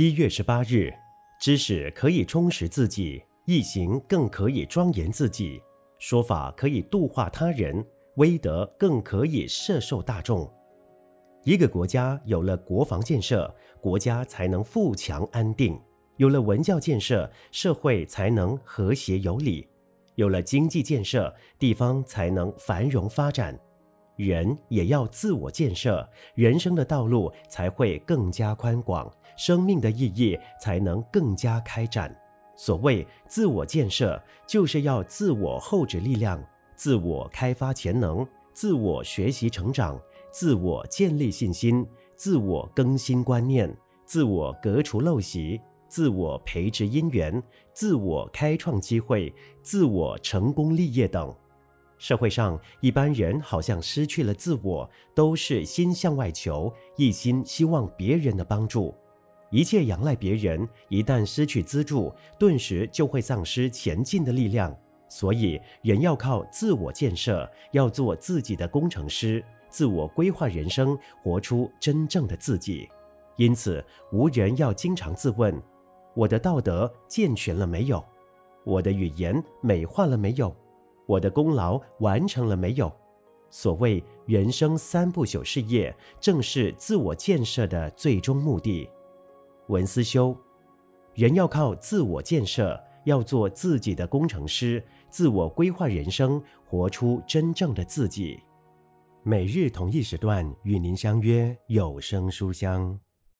一月十八日，知识可以充实自己，义行更可以庄严自己；说法可以度化他人，威德更可以摄受大众。一个国家有了国防建设，国家才能富强安定；有了文教建设，社会才能和谐有礼；有了经济建设，地方才能繁荣发展。人也要自我建设，人生的道路才会更加宽广，生命的意义才能更加开展。所谓自我建设，就是要自我厚植力量，自我开发潜能，自我学习成长，自我建立信心，自我更新观念，自我革除陋习，自我培植因缘，自我开创机会，自我成功立业等。社会上一般人好像失去了自我，都是心向外求，一心希望别人的帮助，一切仰赖别人。一旦失去资助，顿时就会丧失前进的力量。所以，人要靠自我建设，要做自己的工程师，自我规划人生，活出真正的自己。因此，吾人要经常自问：我的道德健全了没有？我的语言美化了没有？我的功劳完成了没有？所谓人生三不朽事业，正是自我建设的最终目的。文思修，人要靠自我建设，要做自己的工程师，自我规划人生，活出真正的自己。每日同一时段与您相约有声书香。